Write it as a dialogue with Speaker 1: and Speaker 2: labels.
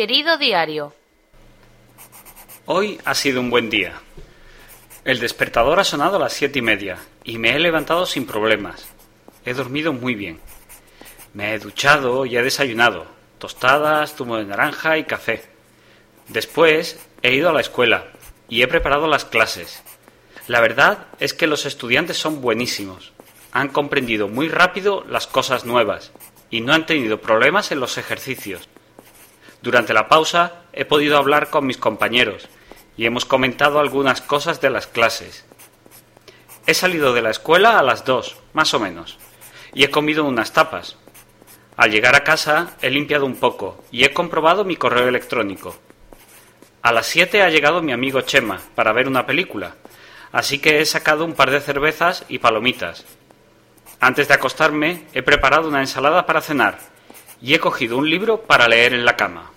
Speaker 1: Querido diario,
Speaker 2: Hoy ha sido un buen día. El despertador ha sonado a las siete y media y me he levantado sin problemas. He dormido muy bien. Me he duchado y he desayunado. Tostadas, zumo de naranja y café. Después he ido a la escuela y he preparado las clases. La verdad es que los estudiantes son buenísimos. Han comprendido muy rápido las cosas nuevas y no han tenido problemas en los ejercicios. Durante la pausa he podido hablar con mis compañeros y hemos comentado algunas cosas de las clases. He salido de la escuela a las dos, más o menos, y he comido unas tapas. Al llegar a casa he limpiado un poco y he comprobado mi correo electrónico. A las siete ha llegado mi amigo Chema para ver una película, así que he sacado un par de cervezas y palomitas. Antes de acostarme he preparado una ensalada para cenar y he cogido un libro para leer en la cama.